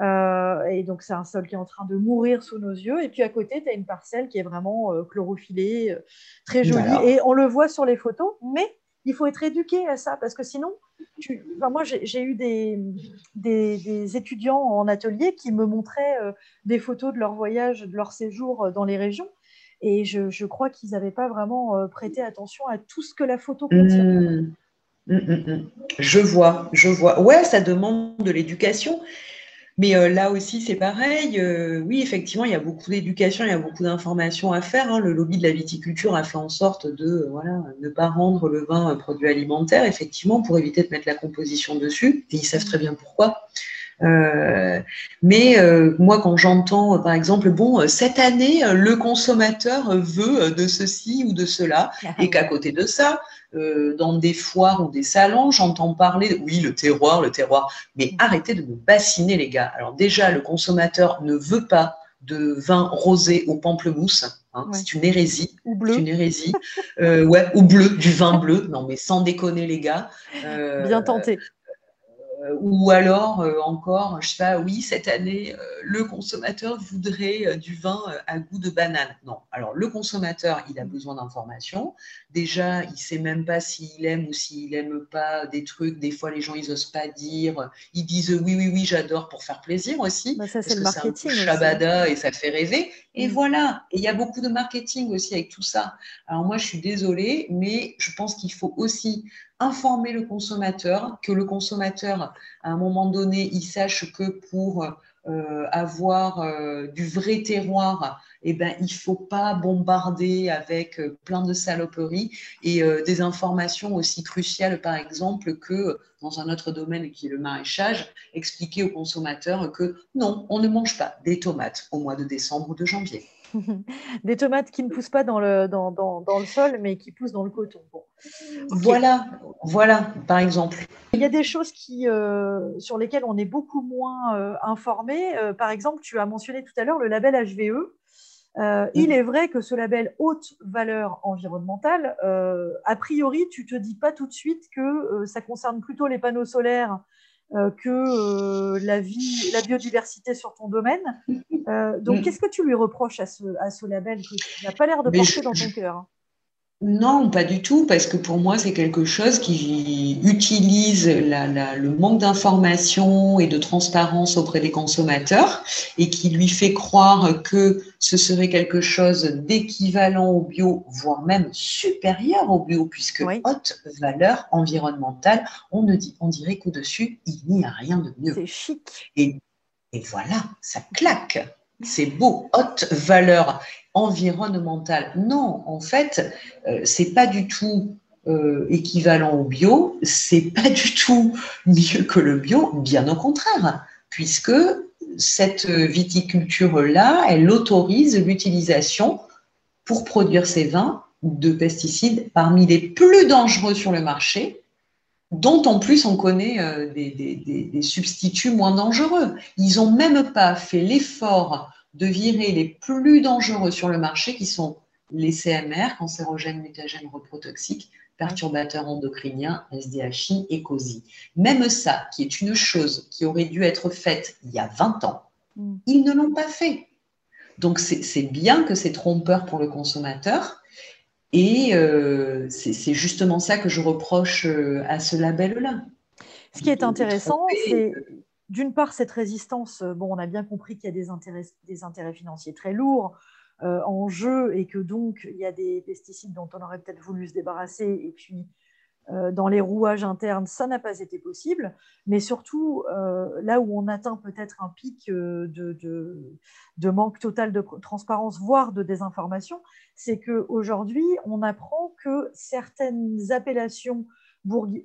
Euh, et donc, c'est un sol qui est en train de mourir sous nos yeux. Et puis, à côté, tu as une parcelle qui est vraiment euh, chlorophyllée, euh, très jolie. Et on le voit sur les photos, mais il faut être éduqué à ça parce que sinon, moi, j'ai eu des, des, étudiants en atelier qui me montraient des photos de leur voyage, de leur séjour dans les régions. Et je, je crois qu'ils n'avaient pas vraiment prêté attention à tout ce que la photo contient. Mmh. Mmh, mmh, je vois, je vois. Ouais, ça demande de l'éducation. Mais euh, là aussi, c'est pareil. Euh, oui, effectivement, il y a beaucoup d'éducation, il y a beaucoup d'informations à faire. Hein. Le lobby de la viticulture a fait en sorte de euh, voilà, ne pas rendre le vin un produit alimentaire, effectivement, pour éviter de mettre la composition dessus. Et ils savent très bien pourquoi. mais moi, quand j'entends, par exemple, bon, cette année, le consommateur veut de ceci ou de cela, et qu'à côté de ça, euh, dans des foires ou des salons, j'entends parler, oui, le terroir, le terroir, mais mm. arrêtez de me bassiner, les gars. Alors déjà, le consommateur ne veut pas de vin rosé au pamplemousse. Hein. C'est une hérésie. Ou bleu. C'est une hérésie. Euh, ouais, ou bleu, du vin bleu. Non, mais sans déconner, les gars. Bien tenté. Euh, ou alors euh, encore, je sais pas, oui, cette année, euh, le consommateur voudrait du vin à goût de banane. Non, alors le consommateur, il a besoin d'informations. Déjà, il sait même pas s'il aime ou s'il aime pas des trucs. Des fois, les gens, ils osent pas dire. Ils disent oui, oui, oui, j'adore pour faire plaisir aussi. Bah, ça, c'est le marketing. C'est un et ça fait rêver. Et mm. voilà. Et il y a beaucoup de marketing aussi avec tout ça. Alors moi, je suis désolée, mais je pense qu'il faut aussi informer le consommateur, que le consommateur, à un moment donné, il sache que pour euh, avoir euh, du vrai terroir, eh ben, il ne faut pas bombarder avec euh, plein de saloperies et des informations aussi cruciales, par exemple, que dans un autre domaine qui est le maraîchage, expliquer au consommateur que non, on ne mange pas des tomates au mois de décembre ou de janvier. [LAUGHS] des tomates qui ne poussent pas dans le, dans, dans, le sol, mais qui poussent dans le coton. Voilà, voilà, par exemple. Il y a des choses qui, euh, sur lesquelles on est beaucoup moins euh, informé. Euh, par exemple, tu as mentionné tout à l'heure le label HVE. Il mm. est vrai que ce label haute valeur environnementale, a priori, tu te dis pas tout de suite que ça concerne plutôt les panneaux solaires que euh, la vie, la biodiversité sur ton domaine. Euh, donc, mm. qu'est-ce que tu lui reproches à ce, à ce label que tu n'as pas l'air de porter dans ton cœur non, pas du tout, parce que pour moi, c'est quelque chose qui utilise le manque d'information et de transparence auprès des consommateurs et qui lui fait croire que ce serait quelque chose d'équivalent au bio, voire même supérieur au bio, puisque haute valeur environnementale, on, ne dit, on dirait qu'au-dessus, il n'y a rien de mieux. C'est chic. Et, et voilà, ça claque. C'est beau, haute valeur environnementale. Non, en fait, euh, c'est pas du tout euh, équivalent au bio, c'est pas du tout mieux que le bio, bien au contraire, puisque cette viticulture-là, elle autorise l'utilisation pour produire ces vins de pesticides parmi les plus dangereux sur le marché, dont en plus on connaît euh, des, des, substituts moins dangereux. Ils n'ont même pas fait l'effort de virer les plus dangereux sur le marché, qui sont les CMR, cancérogènes, mutagènes, reprotoxiques, perturbateurs endocriniens, SDHI et COSI. Même ça, qui est une chose qui aurait dû être faite il y a 20 ans, mm. ils ne l'ont pas fait. Donc c'est bien que c'est trompeur pour le consommateur. Et euh, c'est justement ça que je reproche euh, à ce label-là. Ce qui est intéressant, c'est d'une part, cette résistance, euh, bon, on a bien compris qu'il y a des intérêts, des intérêts financiers très lourds euh, en jeu et que donc il y a des pesticides dont on aurait peut-être voulu se débarrasser et puis euh, dans les rouages internes, ça n'a pas été possible. Mais surtout, là où on atteint peut-être un pic de, de, manque total de transparence, voire de désinformation, c'est qu'aujourd'hui, on apprend que certaines appellations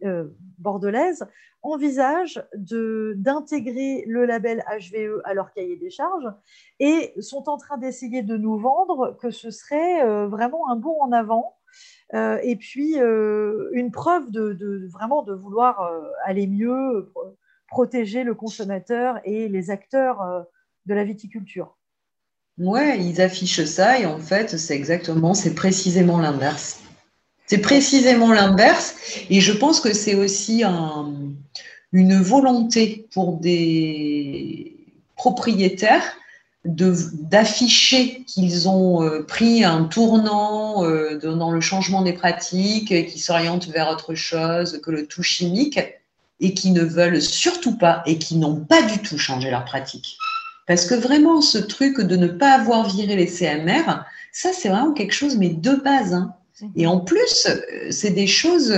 euh, bordelaise envisagent d'intégrer le label HVE à leur cahier des charges et sont en train d'essayer de nous vendre que ce serait euh, vraiment un bond en avant euh, et puis une preuve de, vraiment de vouloir aller mieux, protéger le consommateur et les acteurs de la viticulture. Ouais, ils affichent ça et en fait, c'est exactement, c'est précisément l'inverse. C'est précisément l'inverse. Et je pense que c'est aussi une volonté pour des propriétaires d'afficher qu'ils ont euh, pris un tournant euh, dans le changement des pratiques, qui s'orientent vers autre chose que le tout chimique, et qui ne veulent surtout pas et qui n'ont pas du tout changé leur pratique. Parce que vraiment, ce truc de ne pas avoir viré les CMR, ça, c'est vraiment quelque chose, mais de base. Hein. Et en plus, euh, c'est des choses.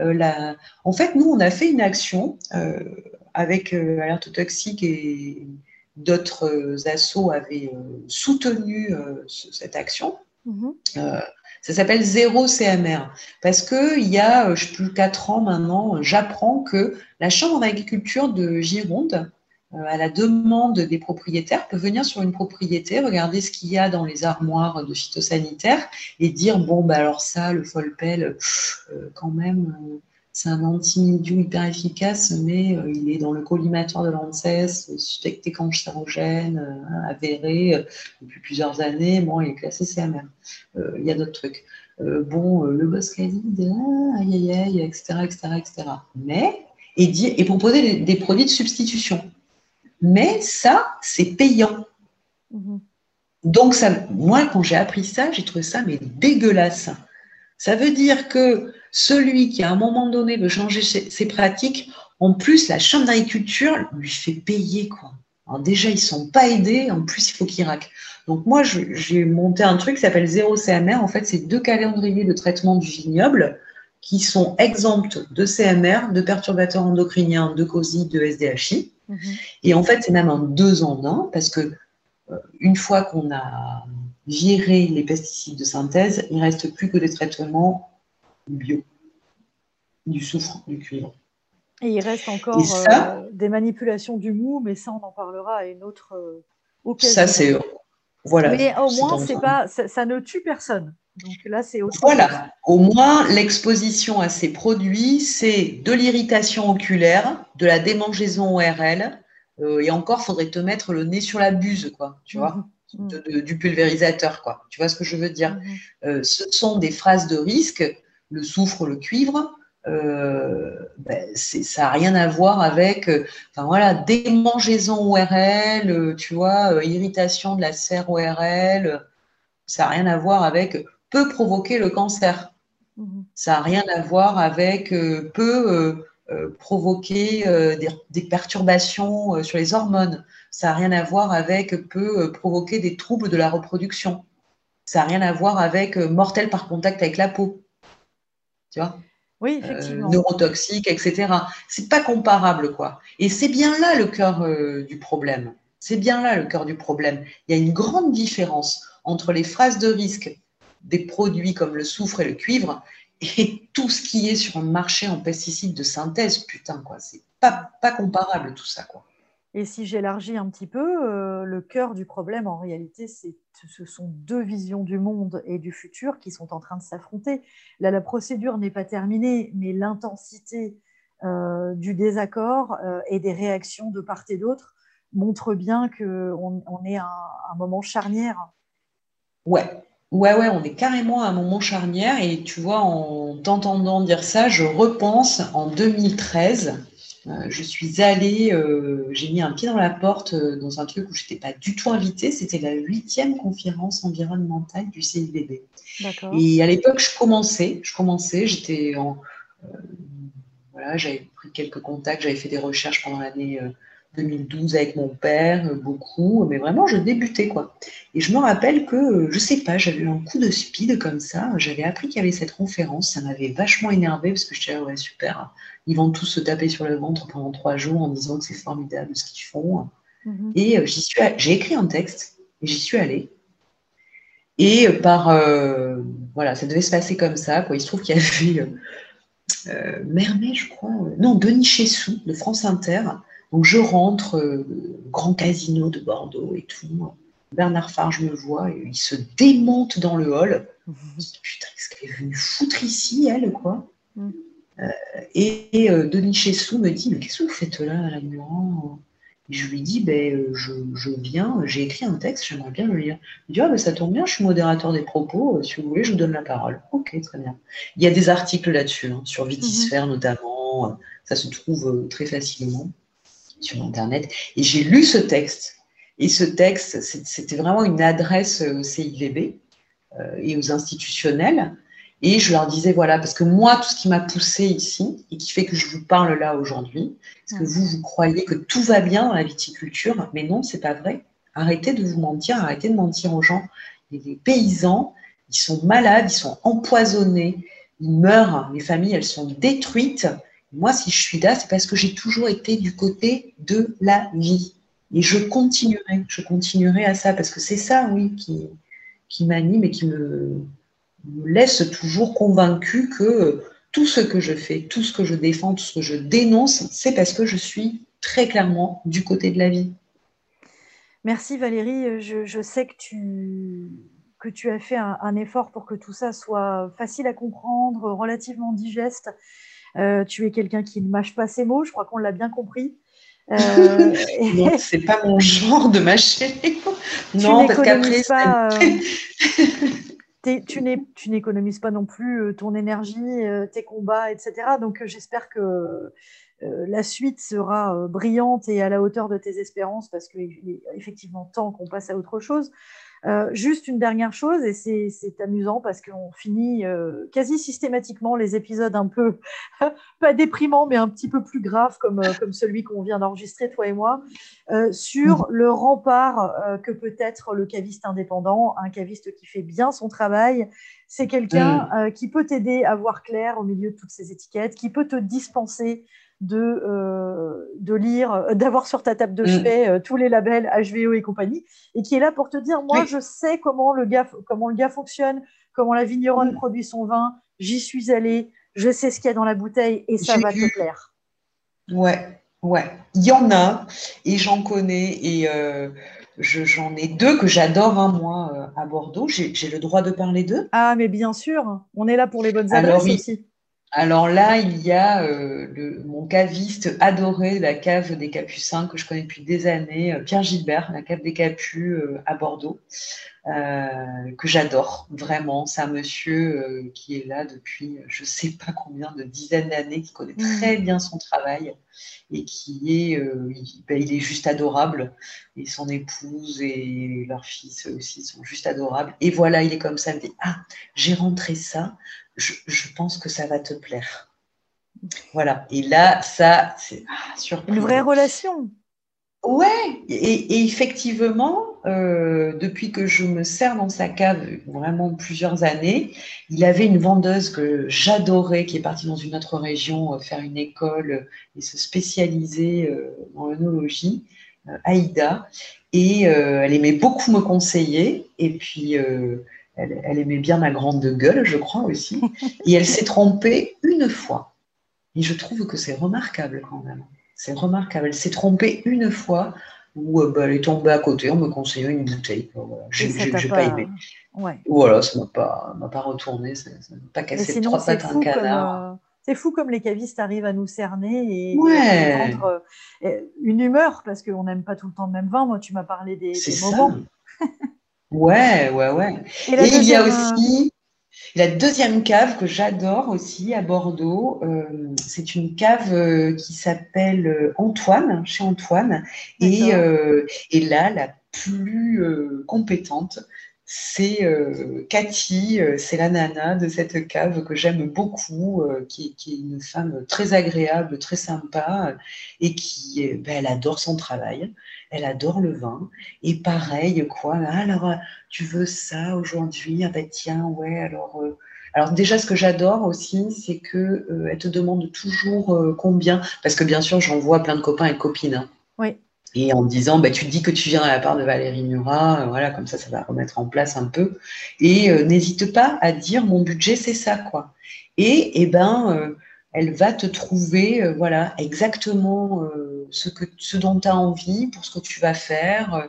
Euh, En fait, nous, on a fait une action euh, avec Alerte Toxique et d'autres assos avaient soutenu cette action. Mhm. ça s'appelle Zéro CMR. Parce qu'il y a, je sais plus, 4 ans maintenant, j'apprends que la Chambre d'agriculture de Gironde euh, à la demande des propriétaires, peut venir sur une propriété, regarder ce qu'il y a dans les armoires de phytosanitaires et dire bon, bah alors ça, le folpel, euh, quand même, c'est un anti-mildiou hyper efficace, mais euh, il est dans le collimateur de l'ANSES, suspecté cancérogène, euh, avéré depuis plusieurs années. Bon, il est classé CMR. Il y a d'autres trucs. bon, le boscalide, ah, aïe aïe aïe, etc., etc., etc. Mais, et, dit, et proposer des, produits de substitution. Mais ça, c'est payant. Mhm. Donc, ça, moi, quand j'ai appris ça, j'ai trouvé ça mais dégueulasse. Ça veut dire que celui qui, à un moment donné, veut changer ses pratiques, en plus, la Chambre d'agriculture lui fait payer. Quoi. Alors déjà, ils ne sont pas aidés, en plus, il faut qu'ils raquent. Donc moi, j'ai monté un truc qui s'appelle Zéro CMR. En fait, c'est deux calendriers de traitement du vignoble qui sont exempts de CMR, de perturbateurs endocriniens, de COSI, de SDHI. Mhm. Et en fait, c'est même un deux en un, parce que euh, une fois qu'on a viré les pesticides de synthèse, il ne reste plus que des traitements bio, du soufre, du cuivre. Et il reste encore euh, des manipulations du mou, mais ça, on en parlera à une autre euh, occasion. Ça, c'est. Voilà. Mais au moins, c'est pas, ça, ne tue personne. Donc là, c'est Voilà. Au moins, l'exposition à ces produits, c'est de l'irritation oculaire, de la démangeaison ORL, euh, et encore, faudrait te mettre le nez sur la buse, quoi, tu vois, mhm. du pulvérisateur, quoi. Tu vois ce que je veux dire? Mhm. Ce sont des phrases de risque le soufre, le cuivre, euh, ben, ça n'a rien à voir avec, euh, enfin voilà, démangeaison ORL, euh, tu vois, irritation de la serre ORL, ça n'a rien à voir avec, peut provoquer le cancer. Mhm. Ça n'a rien à voir avec, peut provoquer des, des, perturbations sur les hormones. Ça n'a rien à voir avec, peut provoquer des troubles de la reproduction. Ça n'a rien à voir avec mortel par contact avec la peau tu vois oui, effectivement. Euh, neurotoxiques, etc. C'est pas comparable, quoi. Et c'est bien là le cœur euh, du problème. C'est bien là le cœur du problème. Il y a une grande différence entre les phrases de risque des produits comme le soufre et le cuivre et [LAUGHS] tout ce qui est sur un marché en pesticides de synthèse. Putain, quoi. C'est pas, pas comparable tout ça, quoi. Et si j'élargis un petit peu, euh, le cœur du problème, en réalité, ce sont deux visions du monde et du futur qui sont en train de s'affronter. Là, la procédure n'est pas terminée, mais l'intensité euh, du désaccord euh, et des réactions de part et d'autre montre bien qu'on on est à un, moment charnière. Ouais, Ouais, ouais, on est carrément à un moment charnière et tu vois, en t'entendant dire ça, je repense en 2013 euh, je suis allée, euh, j'ai mis un pied dans la porte euh, dans un truc où je n'étais pas du tout invitée. C'était la huitième conférence environnementale du CIVB. Et à l'époque, je commençais, je commençais, j'étais en, voilà, j'avais pris quelques contacts, j'avais fait des recherches pendant l'année 2012 avec mon père, beaucoup, mais vraiment, je débutais, quoi. Et je me rappelle que, je sais pas, j'avais eu un coup de speed comme ça, j'avais appris qu'il y avait cette conférence, ça m'avait vachement énervé parce que je disais, ouais, super, ils vont tous se taper sur le ventre pendant trois jours en disant que c'est formidable ce qu'ils font. Mhm. Et euh, j'y suis, j'ai écrit un texte et j'y suis allée. Et euh, par, euh, voilà, ça devait se passer comme ça. Quoi. Il se trouve qu'il y avait euh, Mermet, je crois, non, Denis Chessou de France Inter. Donc je rentre, grand casino de Bordeaux et tout. Bernard Farge me voit et il se démonte dans le hall. Mhm. Putain, qu'est-ce qu'elle est venue foutre ici, elle, quoi mhm. Euh, et, euh, Denis Chessou me dit, mais qu'est-ce que vous faites là, à et je lui dis, ben, euh, je, viens, j'ai écrit un texte, j'aimerais bien le lire. Il dit, ah, ben, ça tombe bien, je suis modérateur des propos, si vous voulez, je vous donne la parole. Ok, très bien. Il y a des articles là-dessus, hein, sur Vitisphère mhm. notamment, ça se trouve très facilement sur Internet. Et j'ai lu ce texte. Et ce texte, c'était vraiment une adresse au CIVB et aux institutionnels. Et je leur disais, voilà, parce que moi, tout ce qui m'a poussé ici et qui fait que je vous parle là aujourd'hui, c'est que vous, vous croyez que tout va bien dans la viticulture, mais non, c'est pas vrai. Arrêtez de vous mentir, arrêtez de mentir aux gens. Les paysans, ils sont malades, ils sont empoisonnés, ils meurent, les familles, elles sont détruites. Moi, si je suis là, c'est parce que j'ai toujours été du côté de la vie. Et je continuerai, je continuerai à ça, parce que c'est ça, oui, qui, qui m'anime et qui me, laisse toujours convaincu que tout ce que je fais, tout ce que je défends, tout ce que je dénonce, c'est parce que je suis très clairement du côté de la vie. Merci Valérie. Je, sais que tu, que tu as fait un, effort pour que tout ça soit facile à comprendre, relativement digeste. Tu es quelqu'un qui ne mâche pas ses mots, je crois qu'on l'a bien compris. Euh, [LAUGHS] non, c'est pas mon genre de mâcher. non, parce qu'après. Pas, tu n'économises pas non plus ton énergie, tes combats, etc. Donc j'espère que la suite sera brillante et à la hauteur de tes espérances parce qu'il est effectivement temps qu'on passe à autre chose. Euh, juste une dernière chose, et c'est amusant parce qu'on finit euh, quasi systématiquement les épisodes un peu, [LAUGHS] pas déprimants, mais un petit peu plus graves comme, euh, comme celui qu'on vient d'enregistrer, toi et moi, sur mmh. le rempart que peut être le caviste indépendant, un caviste qui fait bien son travail. C'est quelqu'un mmh. qui peut t'aider à voir clair au milieu de toutes ces étiquettes, qui peut te dispenser de, euh, de lire, euh, d'avoir sur ta table de mm. chevet euh, tous les labels HVO et compagnie, et qui est là pour te dire, moi, je sais comment le, gars, comment le gars fonctionne, comment la vigneronne mm. produit son vin, j'y suis allée, je sais ce qu'il y a dans la bouteille, et ça va te plaire. Ouais, ouais. Il y en a, et j'en connais, et j'en ai deux que j'adore, hein, moi, à Bordeaux. J'ai le droit de parler d'eux. Ah, mais bien sûr, on est là pour les bonnes adresses aussi. Alors là, il y a euh, mon caviste adoré la cave des Capucins que je connais depuis des années, euh, Pierre Gilbert, la cave des Capus euh, à Bordeaux, que j'adore vraiment. C'est un monsieur qui est là depuis je ne sais pas combien de dizaines d'années, qui connaît très mmh. bien son travail et qui est, ben, il est juste adorable. Et son épouse et leur fils aussi sont juste adorables. Et voilà, il est comme ça, il me dit, ah, j'ai rentré ça je, pense que ça va te plaire. Voilà. Et là, ça, c'est ah, Une vraie relation. Ouais. Et, effectivement, euh, depuis que je me sers dans sa cave, vraiment plusieurs années, il avait une vendeuse que j'adorais, qui est partie dans une autre région euh, faire une école et se spécialiser euh, dans l'œnologie, Aïda. Et elle aimait beaucoup me conseiller. Et puis, elle, aimait bien ma grande gueule, je crois aussi. Et elle s'est trompée une fois. Et je trouve que c'est remarquable quand même. C'est remarquable. Elle s'est trompée une fois où euh, bah, elle est tombée à côté en me conseillant une bouteille. Voilà. J'ai pas... aimé. Voilà, ça m'a pas, pas retourné, ça m'a pas cassé trois pattes un canard. Euh, c'est fou comme les cavistes arrivent à nous cerner et, ouais. Euh, une humeur, parce qu'on n'aime pas tout le temps le même vin. Moi, tu m'as parlé des, des moments. Ouais, ouais, ouais. Et, il y a aussi la deuxième cave que j'adore aussi à Bordeaux. Euh, c'est une cave euh, qui s'appelle euh, Antoine, chez Antoine. Et, et, là, la plus compétente, c'est Cathy, c'est la nana de cette cave que j'aime beaucoup, qui, est une femme très agréable, très sympa, et qui, ben, elle adore son travail elle adore le vin. Et pareil, quoi, alors euh, tu veux ça aujourd'hui? Ah ben tiens, ouais, alors. Euh, déjà, ce que j'adore aussi, c'est que euh, elle te demande toujours combien, parce que bien sûr, j'en vois plein de copains et copines. Hein. Oui. Et en disant, bah, tu dis que tu viens à la part de Valérie Murat, voilà, comme ça, ça va remettre en place un peu. Et n'hésite pas à dire, mon budget, c'est ça, quoi. Et, eh ben, elle va te trouver euh, voilà, exactement euh, ce, que, ce dont tu as envie pour ce que tu vas faire, euh,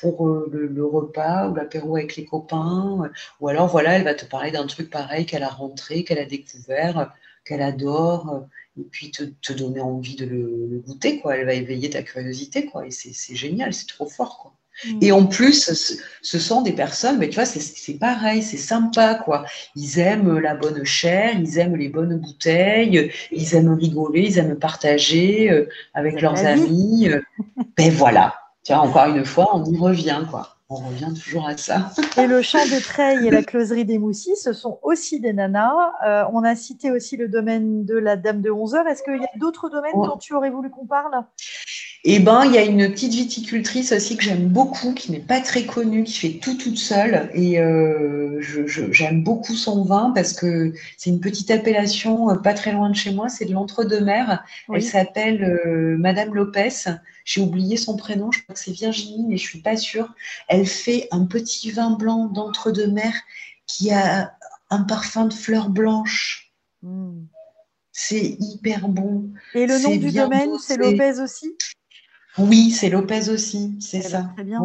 pour le, repas ou l'apéro avec les copains. ou alors, voilà, elle va te parler d'un truc pareil qu'elle a rentré, qu'elle a découvert, qu'elle adore, et puis te, te, donner envie de le, goûter. Quoi. Elle va éveiller ta curiosité. Quoi. Et c'est génial, c'est trop fort. Quoi. Et en plus, ce, sont des personnes, mais tu vois, c'est pareil, c'est sympa, quoi. Ils aiment la bonne chair, ils aiment les bonnes bouteilles, ils aiment rigoler, ils aiment partager euh, avec leurs amis. Euh. ben voilà, tu vois, encore une fois, on y revient, quoi on revient toujours à ça. [LAUGHS] Et le champ de treilles et la closerie des Moussis, ce sont aussi des nanas. Euh, on a cité aussi le domaine de la Dame de 11 heures. Est-ce qu'il y a d'autres domaines dont tu aurais voulu qu'on parle? Eh bien, il y a une petite viticultrice aussi que j'aime beaucoup, qui n'est pas très connue, qui fait tout toute seule. Et euh, j'aime beaucoup son vin parce que c'est une petite appellation euh, pas très loin de chez moi, c'est de l'entre-deux-mers. Elle s'appelle Madame Lopez. J'ai oublié son prénom, je crois que c'est Virginie, mais je suis pas sûre. Elle fait un petit vin blanc d'entre-deux-mers qui a un parfum de fleurs blanches. Hmm. C'est hyper bon. Et le nom du domaine, c'est Lopez aussi? Oui, c'est Lopez aussi, c'est eh ben, ça. très bien,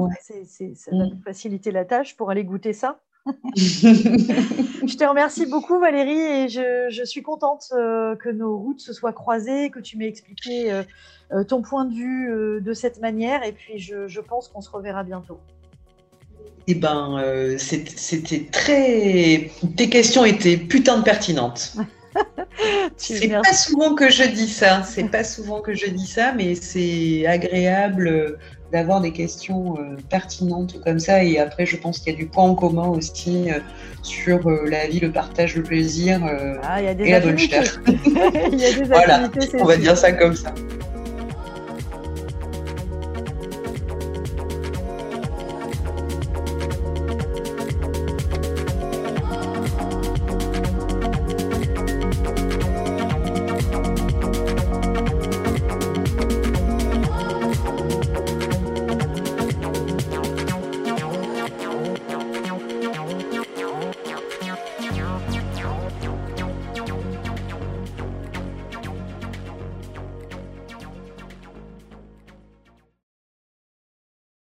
ça va nous faciliter la tâche pour aller goûter ça. [LAUGHS] je te remercie beaucoup Valérie et je, suis contente euh, que nos routes se soient croisées, que tu m'aies expliqué euh, euh, ton point de vue de cette manière et puis je, pense qu'on se reverra bientôt. Eh ben, c'était très. Tes questions étaient putain de pertinentes. [LAUGHS] [LAUGHS] c'est pas souvent que je dis ça. C'est pas souvent que je dis ça, mais c'est agréable d'avoir des questions euh, pertinentes comme ça. Et après, je pense qu'il y a du point en commun aussi euh, sur euh, la vie, le partage, le plaisir ah, et la bonne chair. [LAUGHS] voilà, on va dire ça comme ça.